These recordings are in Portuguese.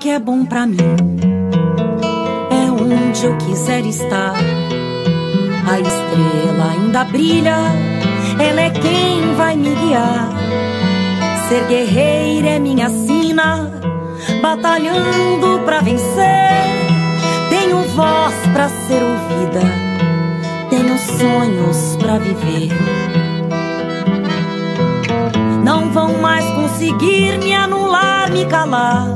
Que é bom para mim é onde eu quiser estar. A estrela ainda brilha, ela é quem vai me guiar. Ser guerreira é minha sina, batalhando pra vencer. Tenho voz pra ser ouvida, tenho sonhos pra viver. Não vão mais conseguir me anular, me calar.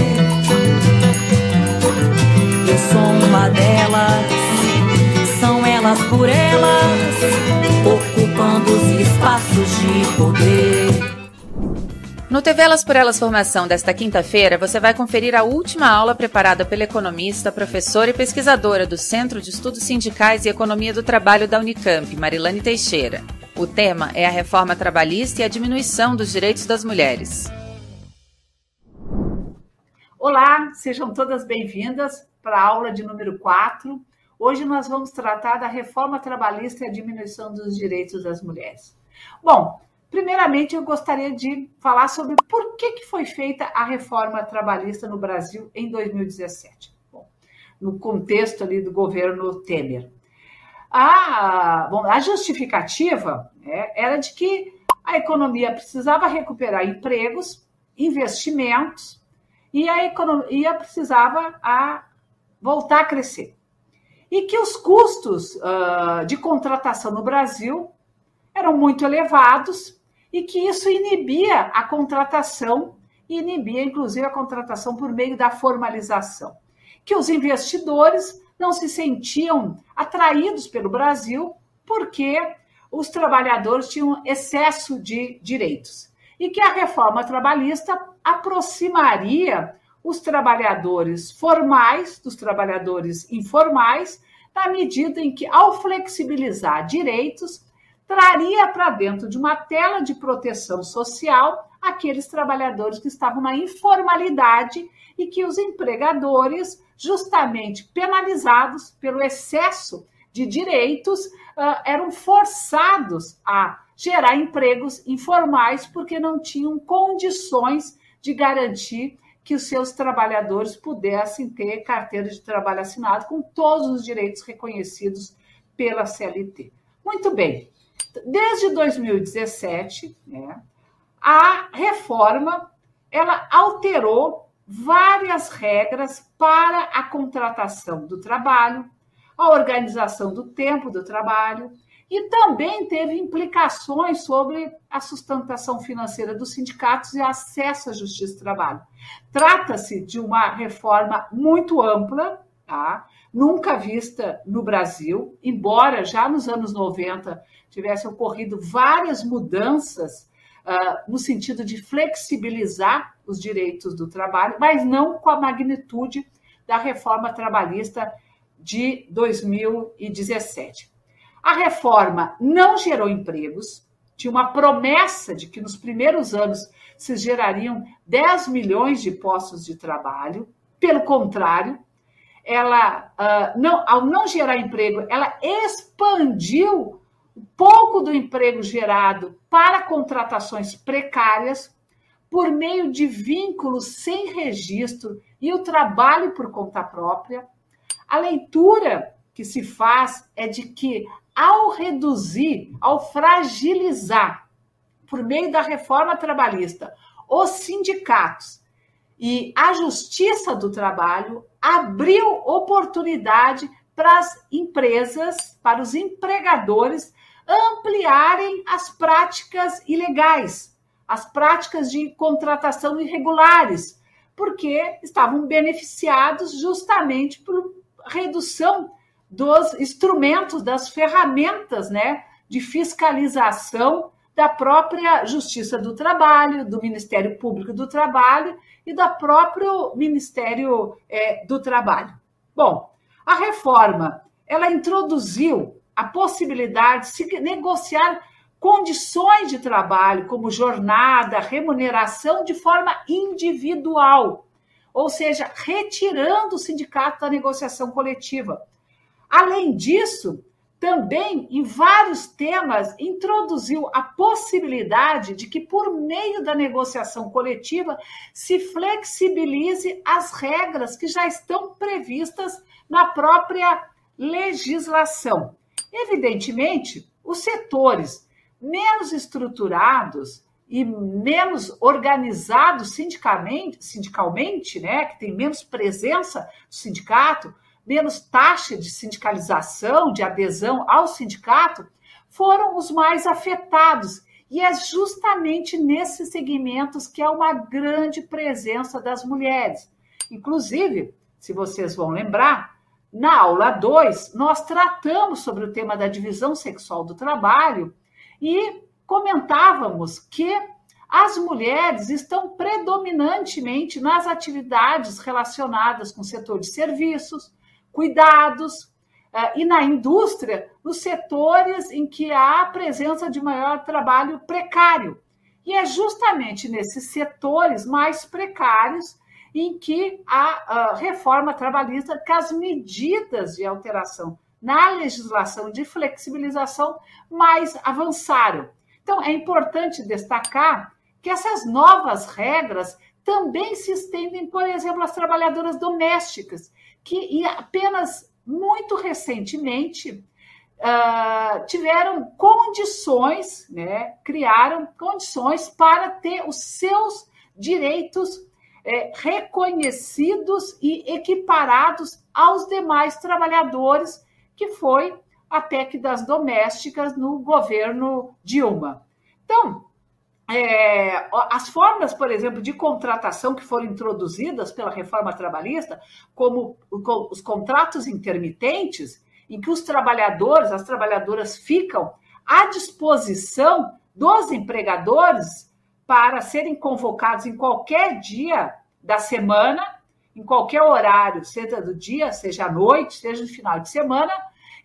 Uma delas. São elas por elas, ocupando os espaços de poder. No TV Elas por Elas Formação desta quinta-feira, você vai conferir a última aula preparada pela economista, professora e pesquisadora do Centro de Estudos Sindicais e Economia do Trabalho da Unicamp, Marilane Teixeira. O tema é a reforma trabalhista e a diminuição dos direitos das mulheres. Olá, sejam todas bem-vindas para a aula de número 4. Hoje nós vamos tratar da reforma trabalhista e a diminuição dos direitos das mulheres. Bom, primeiramente eu gostaria de falar sobre por que, que foi feita a reforma trabalhista no Brasil em 2017. Bom, no contexto ali do governo Temer. A, bom, a justificativa né, era de que a economia precisava recuperar empregos, investimentos, e a economia precisava a voltar a crescer. E que os custos uh, de contratação no Brasil eram muito elevados e que isso inibia a contratação, inibia inclusive a contratação por meio da formalização. Que os investidores não se sentiam atraídos pelo Brasil porque os trabalhadores tinham excesso de direitos. E que a reforma trabalhista aproximaria os trabalhadores formais dos trabalhadores informais, na medida em que, ao flexibilizar direitos, traria para dentro de uma tela de proteção social aqueles trabalhadores que estavam na informalidade e que os empregadores, justamente penalizados pelo excesso de direitos, eram forçados a gerar empregos informais porque não tinham condições de garantir que os seus trabalhadores pudessem ter carteira de trabalho assinado com todos os direitos reconhecidos pela CLT. Muito bem, desde 2017, né, a reforma ela alterou várias regras para a contratação do trabalho, a organização do tempo do trabalho e também teve implicações sobre a sustentação financeira dos sindicatos e acesso à justiça do trabalho. Trata-se de uma reforma muito ampla, tá? nunca vista no Brasil, embora já nos anos 90 tivessem ocorrido várias mudanças uh, no sentido de flexibilizar os direitos do trabalho, mas não com a magnitude da reforma trabalhista de 2017. A reforma não gerou empregos, tinha uma promessa de que nos primeiros anos se gerariam 10 milhões de postos de trabalho. Pelo contrário, ela, uh, não, ao não gerar emprego, ela expandiu um pouco do emprego gerado para contratações precárias por meio de vínculos sem registro e o trabalho por conta própria. A leitura que se faz é de que, ao reduzir, ao fragilizar, por meio da reforma trabalhista, os sindicatos e a Justiça do Trabalho abriu oportunidade para as empresas, para os empregadores ampliarem as práticas ilegais, as práticas de contratação irregulares, porque estavam beneficiados justamente por redução dos instrumentos, das ferramentas né, de fiscalização da própria Justiça do Trabalho, do Ministério Público do Trabalho e do próprio Ministério é, do Trabalho. Bom, a reforma ela introduziu a possibilidade de se negociar condições de trabalho, como jornada, remuneração, de forma individual, ou seja, retirando o sindicato da negociação coletiva. Além disso, também em vários temas introduziu a possibilidade de que, por meio da negociação coletiva, se flexibilize as regras que já estão previstas na própria legislação. Evidentemente, os setores menos estruturados e menos organizados sindicalmente, sindicalmente né, que tem menos presença do sindicato, menos taxa de sindicalização, de adesão ao sindicato, foram os mais afetados. E é justamente nesses segmentos que há uma grande presença das mulheres. Inclusive, se vocês vão lembrar, na aula 2, nós tratamos sobre o tema da divisão sexual do trabalho e comentávamos que as mulheres estão predominantemente nas atividades relacionadas com o setor de serviços, cuidados, uh, e na indústria, nos setores em que há a presença de maior trabalho precário. E é justamente nesses setores mais precários em que a, a reforma trabalhista, que as medidas de alteração na legislação de flexibilização mais avançaram. Então, é importante destacar que essas novas regras também se estendem, por exemplo, às trabalhadoras domésticas, que apenas muito recentemente uh, tiveram condições, né, criaram condições para ter os seus direitos é, reconhecidos e equiparados aos demais trabalhadores, que foi a PEC das domésticas no governo Dilma. Então, é, as formas, por exemplo, de contratação que foram introduzidas pela reforma trabalhista, como os contratos intermitentes, em que os trabalhadores, as trabalhadoras ficam à disposição dos empregadores para serem convocados em qualquer dia da semana, em qualquer horário, seja do dia, seja à noite, seja no final de semana.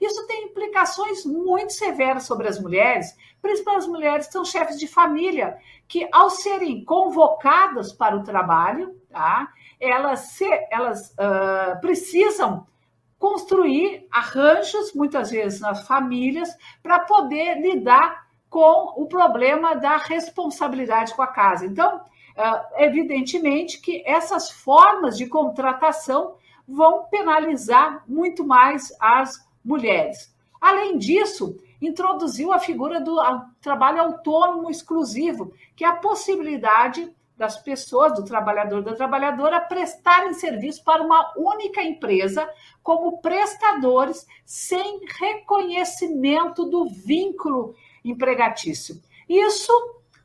Isso tem implicações muito severas sobre as mulheres, principalmente as mulheres que são chefes de família, que ao serem convocadas para o trabalho, tá, elas, se, elas uh, precisam construir arranjos, muitas vezes nas famílias, para poder lidar com o problema da responsabilidade com a casa. Então, evidentemente que essas formas de contratação vão penalizar muito mais as mulheres. Além disso, introduziu a figura do trabalho autônomo exclusivo, que é a possibilidade das pessoas, do trabalhador da trabalhadora, prestarem serviço para uma única empresa como prestadores sem reconhecimento do vínculo empregatício. Isso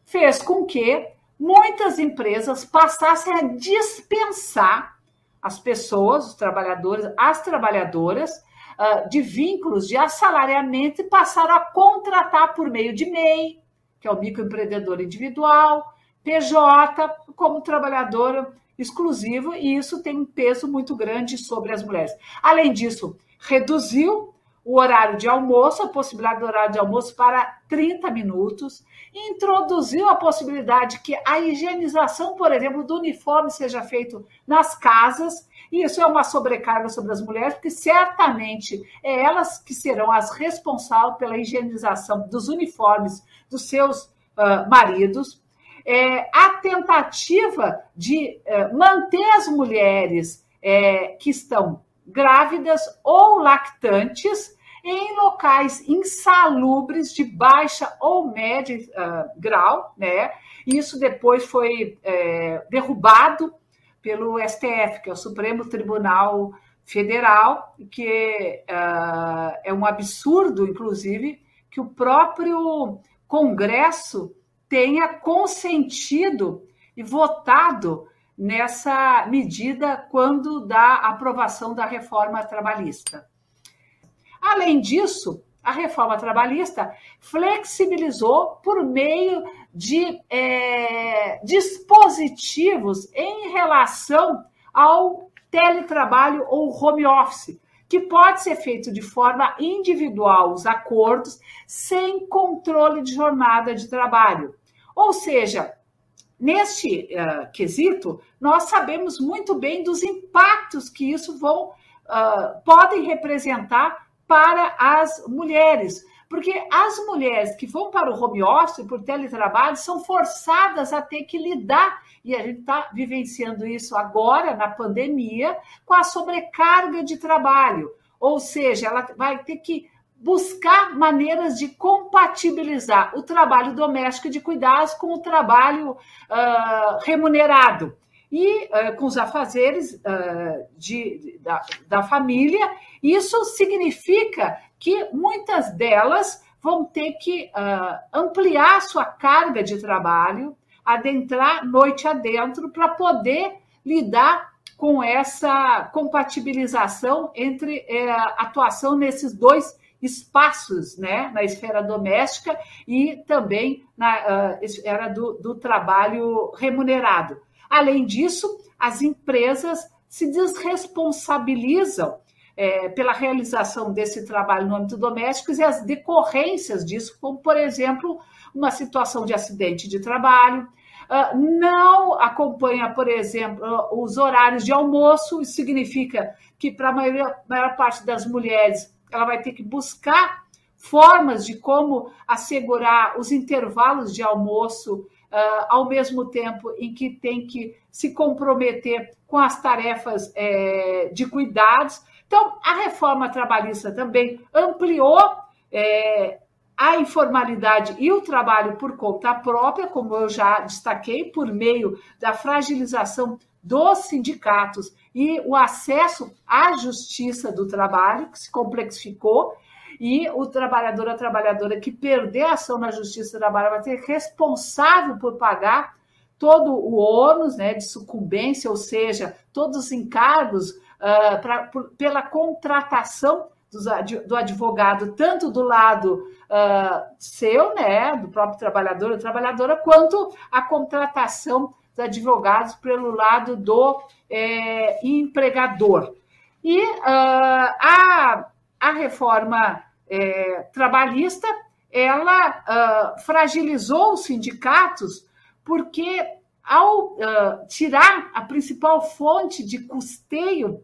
fez com que muitas empresas passassem a dispensar as pessoas, os trabalhadores, as trabalhadoras, uh, de vínculos de assalariamento e passaram a contratar por meio de MEI, que é o microempreendedor individual, PJ, como trabalhadora exclusiva, e isso tem um peso muito grande sobre as mulheres. Além disso, reduziu o horário de almoço, a possibilidade do horário de almoço para 30 minutos, introduziu a possibilidade que a higienização, por exemplo, do uniforme seja feito nas casas E isso é uma sobrecarga sobre as mulheres, porque certamente é elas que serão as responsáveis pela higienização dos uniformes dos seus uh, maridos. É, a tentativa de uh, manter as mulheres é, que estão grávidas ou lactantes em locais insalubres de baixa ou médio uh, grau, né? Isso depois foi é, derrubado pelo STF, que é o Supremo Tribunal Federal, que uh, é um absurdo, inclusive, que o próprio Congresso tenha consentido e votado nessa medida quando da aprovação da reforma trabalhista. Além disso, a reforma trabalhista flexibilizou por meio de é, dispositivos em relação ao teletrabalho ou home office, que pode ser feito de forma individual os acordos, sem controle de jornada de trabalho. Ou seja, neste uh, quesito, nós sabemos muito bem dos impactos que isso vão, uh, podem representar para as mulheres. Porque as mulheres que vão para o home office por teletrabalho são forçadas a ter que lidar, e a gente está vivenciando isso agora na pandemia, com a sobrecarga de trabalho. Ou seja, ela vai ter que buscar maneiras de compatibilizar o trabalho doméstico de cuidados com o trabalho uh, remunerado e uh, com os afazeres uh, de, da, da família. Isso significa que muitas delas vão ter que uh, ampliar sua carga de trabalho, adentrar noite adentro, para poder lidar com essa compatibilização entre atuação nesses dois espaços, né, na esfera doméstica e também na esfera do, do trabalho remunerado. Além disso, as empresas se desresponsabilizam é, pela realização desse trabalho no âmbito doméstico e as decorrências disso, como, por exemplo, uma situação de acidente de trabalho, Uh, não acompanha, por exemplo, os horários de almoço, isso significa que para a maior, maior, parte das mulheres ela vai ter que buscar formas de como assegurar os intervalos de almoço uh, ao mesmo tempo em que tem que se comprometer com as tarefas é, de cuidados. Então, a reforma trabalhista também ampliou é, a informalidade e o trabalho por conta própria, como eu já destaquei, por meio da fragilização dos sindicatos e o acesso à justiça do trabalho, que se complexificou, e o trabalhador, a trabalhadora que perder a ação na Justiça do Trabalho vai ser responsável por pagar todo o ônus né, de sucumbência, ou seja, todos os encargos uh, pra, por, pela contratação do advogado, tanto do lado uh, seu, né, do próprio trabalhador ou trabalhadora, quanto a contratação dos advogados pelo lado do é, empregador. E uh, a, a reforma é, trabalhista, ela uh, fragilizou os sindicatos, porque ao uh, tirar a principal fonte de custeio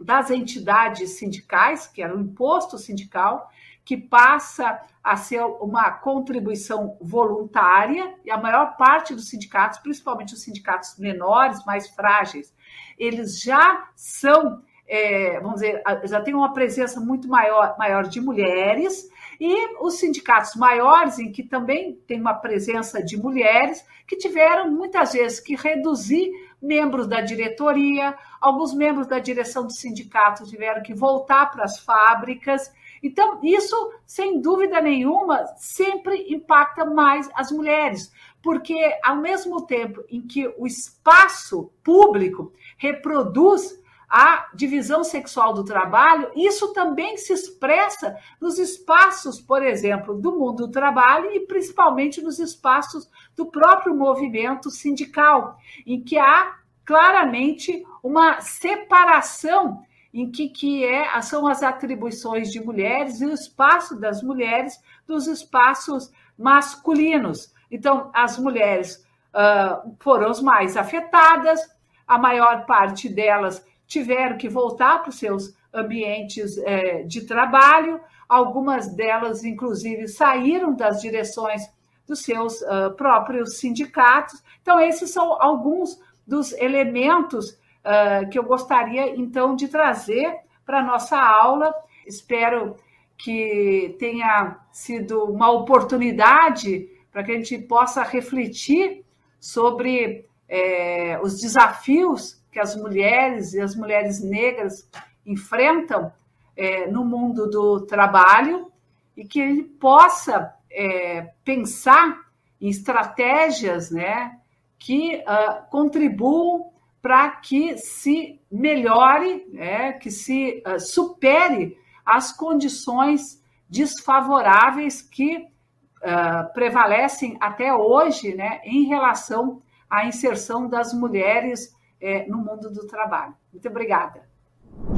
das entidades sindicais, que era o imposto sindical, que passa a ser uma contribuição voluntária, e a maior parte dos sindicatos, principalmente os sindicatos menores, mais frágeis, eles já são é, vamos dizer, já tem uma presença muito maior, maior de mulheres, e os sindicatos maiores, em que também tem uma presença de mulheres, que tiveram muitas vezes que reduzir membros da diretoria, alguns membros da direção do sindicato tiveram que voltar para as fábricas. Então, isso, sem dúvida nenhuma, sempre impacta mais as mulheres, porque ao mesmo tempo em que o espaço público reproduz a divisão sexual do trabalho, isso também se expressa nos espaços, por exemplo, do mundo do trabalho e principalmente nos espaços do próprio movimento sindical, em que há claramente uma separação em que, que é, são as atribuições de mulheres e o espaço das mulheres dos espaços masculinos. Então, as mulheres uh, foram as mais afetadas, a maior parte delas tiveram que voltar para os seus ambientes é, de trabalho, algumas delas, inclusive, saíram das direções dos seus uh, próprios sindicatos. Então, esses são alguns dos elementos uh, que eu gostaria, então, de trazer para a nossa aula. Espero que tenha sido uma oportunidade para que a gente possa refletir sobre é, os desafios que as mulheres e as mulheres negras enfrentam é, no mundo do trabalho e que ele possa é, pensar em estratégias né, que uh, contribuam para que se melhore, né, que se uh, supere as condições desfavoráveis que uh, prevalecem até hoje né, em relação à inserção das mulheres é, no mundo do trabalho. Muito obrigada.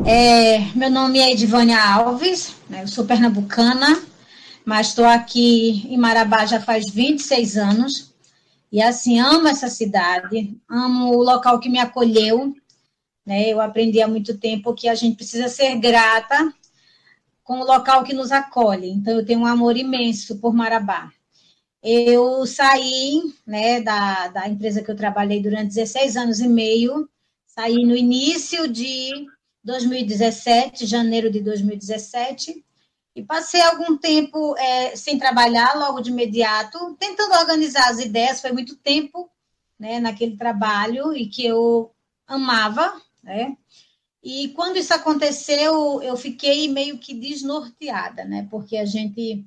É, meu nome é Edivânia Alves, né, eu sou pernambucana, mas estou aqui em Marabá já faz 26 anos. E assim, amo essa cidade, amo o local que me acolheu. Né? Eu aprendi há muito tempo que a gente precisa ser grata com o local que nos acolhe. Então, eu tenho um amor imenso por Marabá. Eu saí né, da, da empresa que eu trabalhei durante 16 anos e meio, saí no início de 2017, janeiro de 2017, e passei algum tempo é, sem trabalhar, logo de imediato, tentando organizar as ideias. Foi muito tempo né, naquele trabalho e que eu amava, né? E quando isso aconteceu, eu fiquei meio que desnorteada, né? Porque a gente,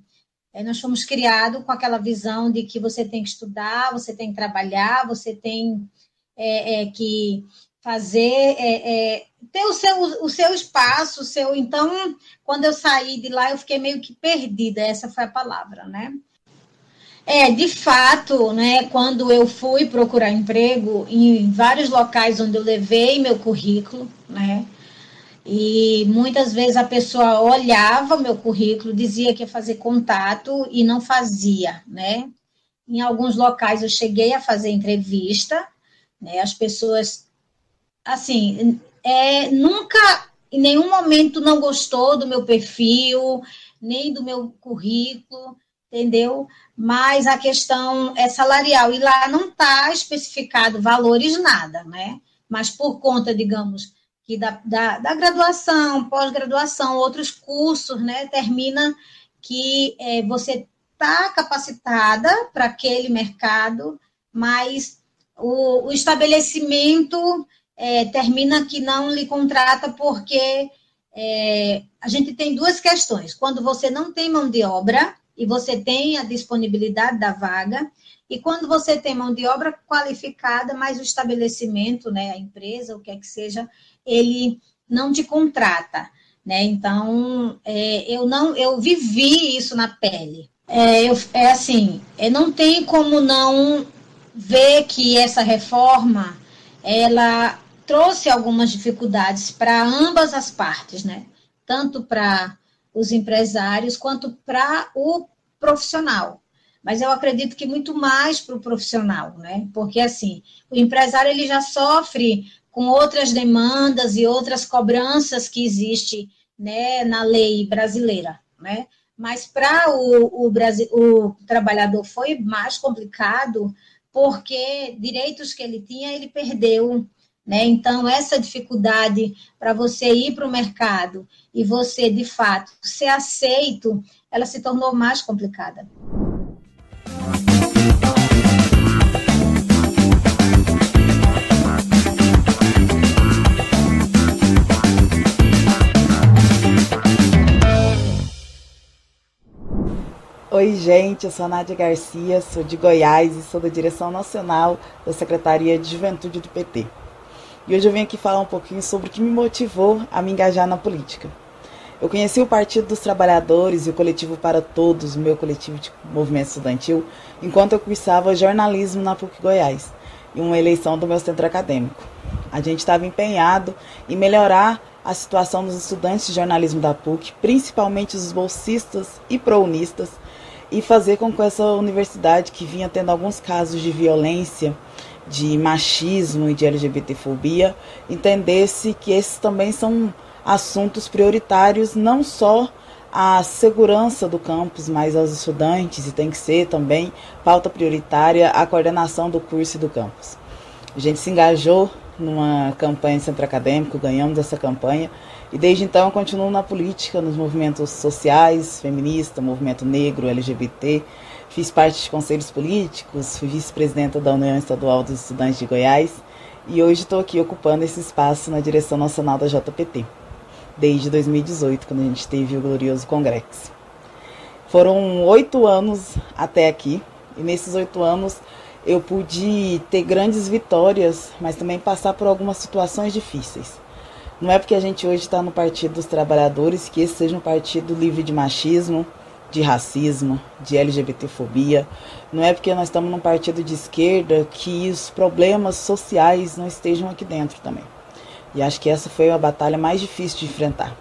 nós fomos criados com aquela visão de que você tem que estudar, você tem que trabalhar, você tem é, é, que fazer, é, é, ter o seu, o seu espaço, o seu. Então, quando eu saí de lá, eu fiquei meio que perdida, essa foi a palavra, né? É, de fato, né, quando eu fui procurar emprego em vários locais onde eu levei meu currículo, né, e muitas vezes a pessoa olhava meu currículo, dizia que ia fazer contato e não fazia, né. Em alguns locais eu cheguei a fazer entrevista, né, as pessoas, assim, é, nunca, em nenhum momento não gostou do meu perfil, nem do meu currículo, entendeu? Mas a questão é salarial, e lá não está especificado valores, nada, né? Mas por conta, digamos, que da, da, da graduação, pós-graduação, outros cursos, né, termina que é, você está capacitada para aquele mercado, mas o, o estabelecimento é, termina que não lhe contrata porque é, a gente tem duas questões. Quando você não tem mão de obra, e você tem a disponibilidade da vaga, e quando você tem mão de obra qualificada, mas o estabelecimento, né, a empresa, o que é que seja, ele não te contrata, né? Então, é, eu não, eu vivi isso na pele. É, eu, é assim, é, não tem como não ver que essa reforma, ela trouxe algumas dificuldades para ambas as partes, né? Tanto para os empresários quanto para o profissional. Mas eu acredito que muito mais para o profissional, né? Porque assim, o empresário ele já sofre com outras demandas e outras cobranças que existe né, na lei brasileira, né? Mas para o, o, o trabalhador foi mais complicado porque direitos que ele tinha ele perdeu né? Então, essa dificuldade para você ir para o mercado e você, de fato, ser aceito, ela se tornou mais complicada. Oi, gente, eu sou a Nádia Garcia, sou de Goiás e sou da direção nacional da Secretaria de Juventude do PT. E hoje eu venho aqui falar um pouquinho sobre o que me motivou a me engajar na política. Eu conheci o Partido dos Trabalhadores e o Coletivo para Todos, o meu coletivo de movimento estudantil, enquanto eu cursava jornalismo na PUC Goiás, em uma eleição do meu centro acadêmico. A gente estava empenhado em melhorar a situação dos estudantes de jornalismo da PUC, principalmente os bolsistas e prounistas, e fazer com que essa universidade, que vinha tendo alguns casos de violência de machismo e de LGBTfobia, entendesse que esses também são assuntos prioritários, não só a segurança do campus, mas aos estudantes, e tem que ser também pauta prioritária a coordenação do curso e do campus. A gente se engajou numa campanha de centro acadêmico, ganhamos essa campanha, e desde então eu continuo na política, nos movimentos sociais, feminista, movimento negro, LGBT, Fiz parte de conselhos políticos, fui vice-presidenta da União Estadual dos Estudantes de Goiás e hoje estou aqui ocupando esse espaço na direção nacional da JPT, desde 2018, quando a gente teve o glorioso Congresso. Foram oito anos até aqui e nesses oito anos eu pude ter grandes vitórias, mas também passar por algumas situações difíceis. Não é porque a gente hoje está no Partido dos Trabalhadores que esse seja um partido livre de machismo, de racismo, de LGBTfobia. Não é porque nós estamos num partido de esquerda que os problemas sociais não estejam aqui dentro também. E acho que essa foi a batalha mais difícil de enfrentar.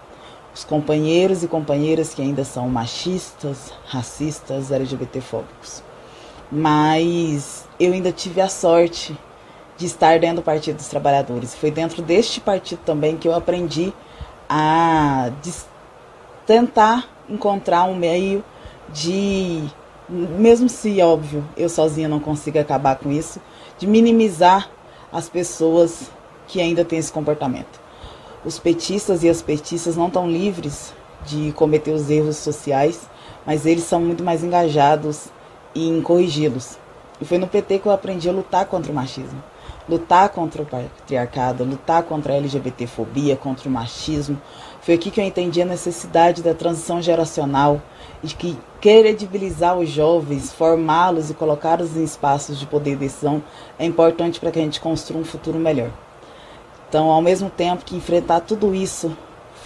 Os companheiros e companheiras que ainda são machistas, racistas, LGBTfóbicos. Mas eu ainda tive a sorte de estar dentro do Partido dos Trabalhadores. Foi dentro deste partido também que eu aprendi a tentar encontrar um meio de, mesmo se óbvio eu sozinha não consiga acabar com isso, de minimizar as pessoas que ainda têm esse comportamento. Os petistas e as petistas não estão livres de cometer os erros sociais, mas eles são muito mais engajados em corrigi-los. E foi no PT que eu aprendi a lutar contra o machismo, lutar contra o patriarcado, lutar contra a LGBTfobia, contra o machismo, foi aqui que eu entendi a necessidade da transição geracional e que credibilizar os jovens, formá-los e colocá-los em espaços de poder e decisão é importante para que a gente construa um futuro melhor. Então, ao mesmo tempo que enfrentar tudo isso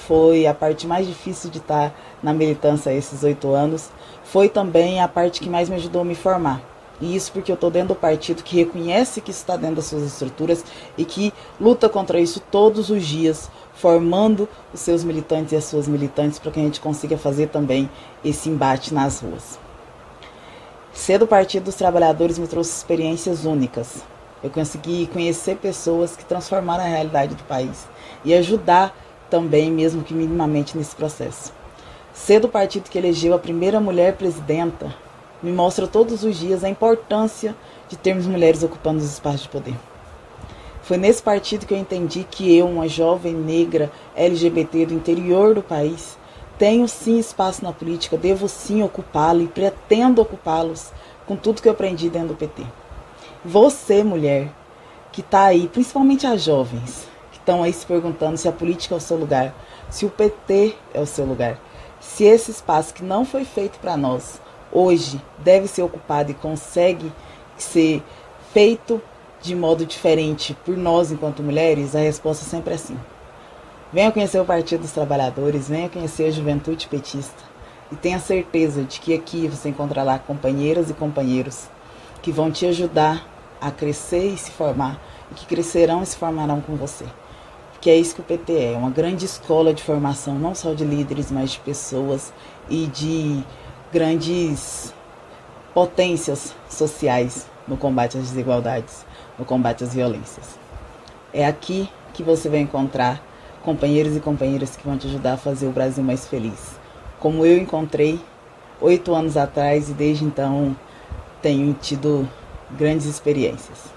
foi a parte mais difícil de estar na militância esses oito anos, foi também a parte que mais me ajudou a me formar. E isso porque eu estou dentro do partido que reconhece que está dentro das suas estruturas e que luta contra isso todos os dias, formando os seus militantes e as suas militantes para que a gente consiga fazer também esse embate nas ruas. Ser do Partido dos Trabalhadores me trouxe experiências únicas. Eu consegui conhecer pessoas que transformaram a realidade do país e ajudar também, mesmo que minimamente, nesse processo. Ser do partido que elegeu a primeira mulher presidenta me mostra todos os dias a importância de termos mulheres ocupando os espaços de poder. Foi nesse partido que eu entendi que eu, uma jovem negra LGBT do interior do país, tenho sim espaço na política, devo sim ocupá-lo e pretendo ocupá-los com tudo que eu aprendi dentro do PT. Você, mulher, que está aí, principalmente as jovens, que estão aí se perguntando se a política é o seu lugar, se o PT é o seu lugar, se esse espaço que não foi feito para nós, hoje deve ser ocupado e consegue ser feito de modo diferente por nós enquanto mulheres, a resposta sempre é sim. Venha conhecer o Partido dos Trabalhadores, venha conhecer a juventude petista e tenha certeza de que aqui você encontrará companheiras e companheiros que vão te ajudar a crescer e se formar e que crescerão e se formarão com você. Que é isso que o PT é, uma grande escola de formação, não só de líderes, mas de pessoas e de grandes potências sociais no combate às desigualdades no combate às violências. É aqui que você vai encontrar companheiros e companheiras que vão te ajudar a fazer o Brasil mais feliz. Como eu encontrei oito anos atrás e desde então tenho tido grandes experiências.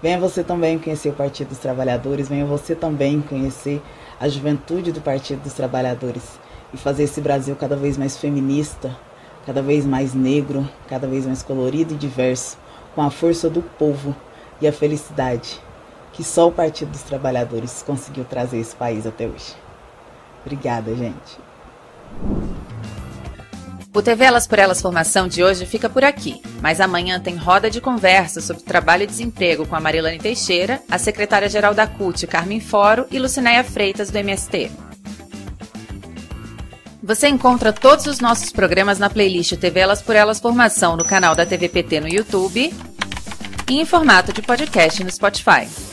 Venha você também conhecer o Partido dos Trabalhadores, venha você também conhecer a juventude do Partido dos Trabalhadores e fazer esse Brasil cada vez mais feminista, cada vez mais negro, cada vez mais colorido e diverso, com a força do povo e a felicidade que só o Partido dos Trabalhadores conseguiu trazer esse país até hoje. Obrigada, gente. O TV Elas por Elas Formação de hoje fica por aqui, mas amanhã tem roda de conversa sobre trabalho e desemprego com a Marilane Teixeira, a secretária-geral da CUT, Carmen Foro e Lucinéia Freitas, do MST. Você encontra todos os nossos programas na playlist TV Elas por Elas Formação no canal da TVPT no YouTube e em formato de podcast no Spotify.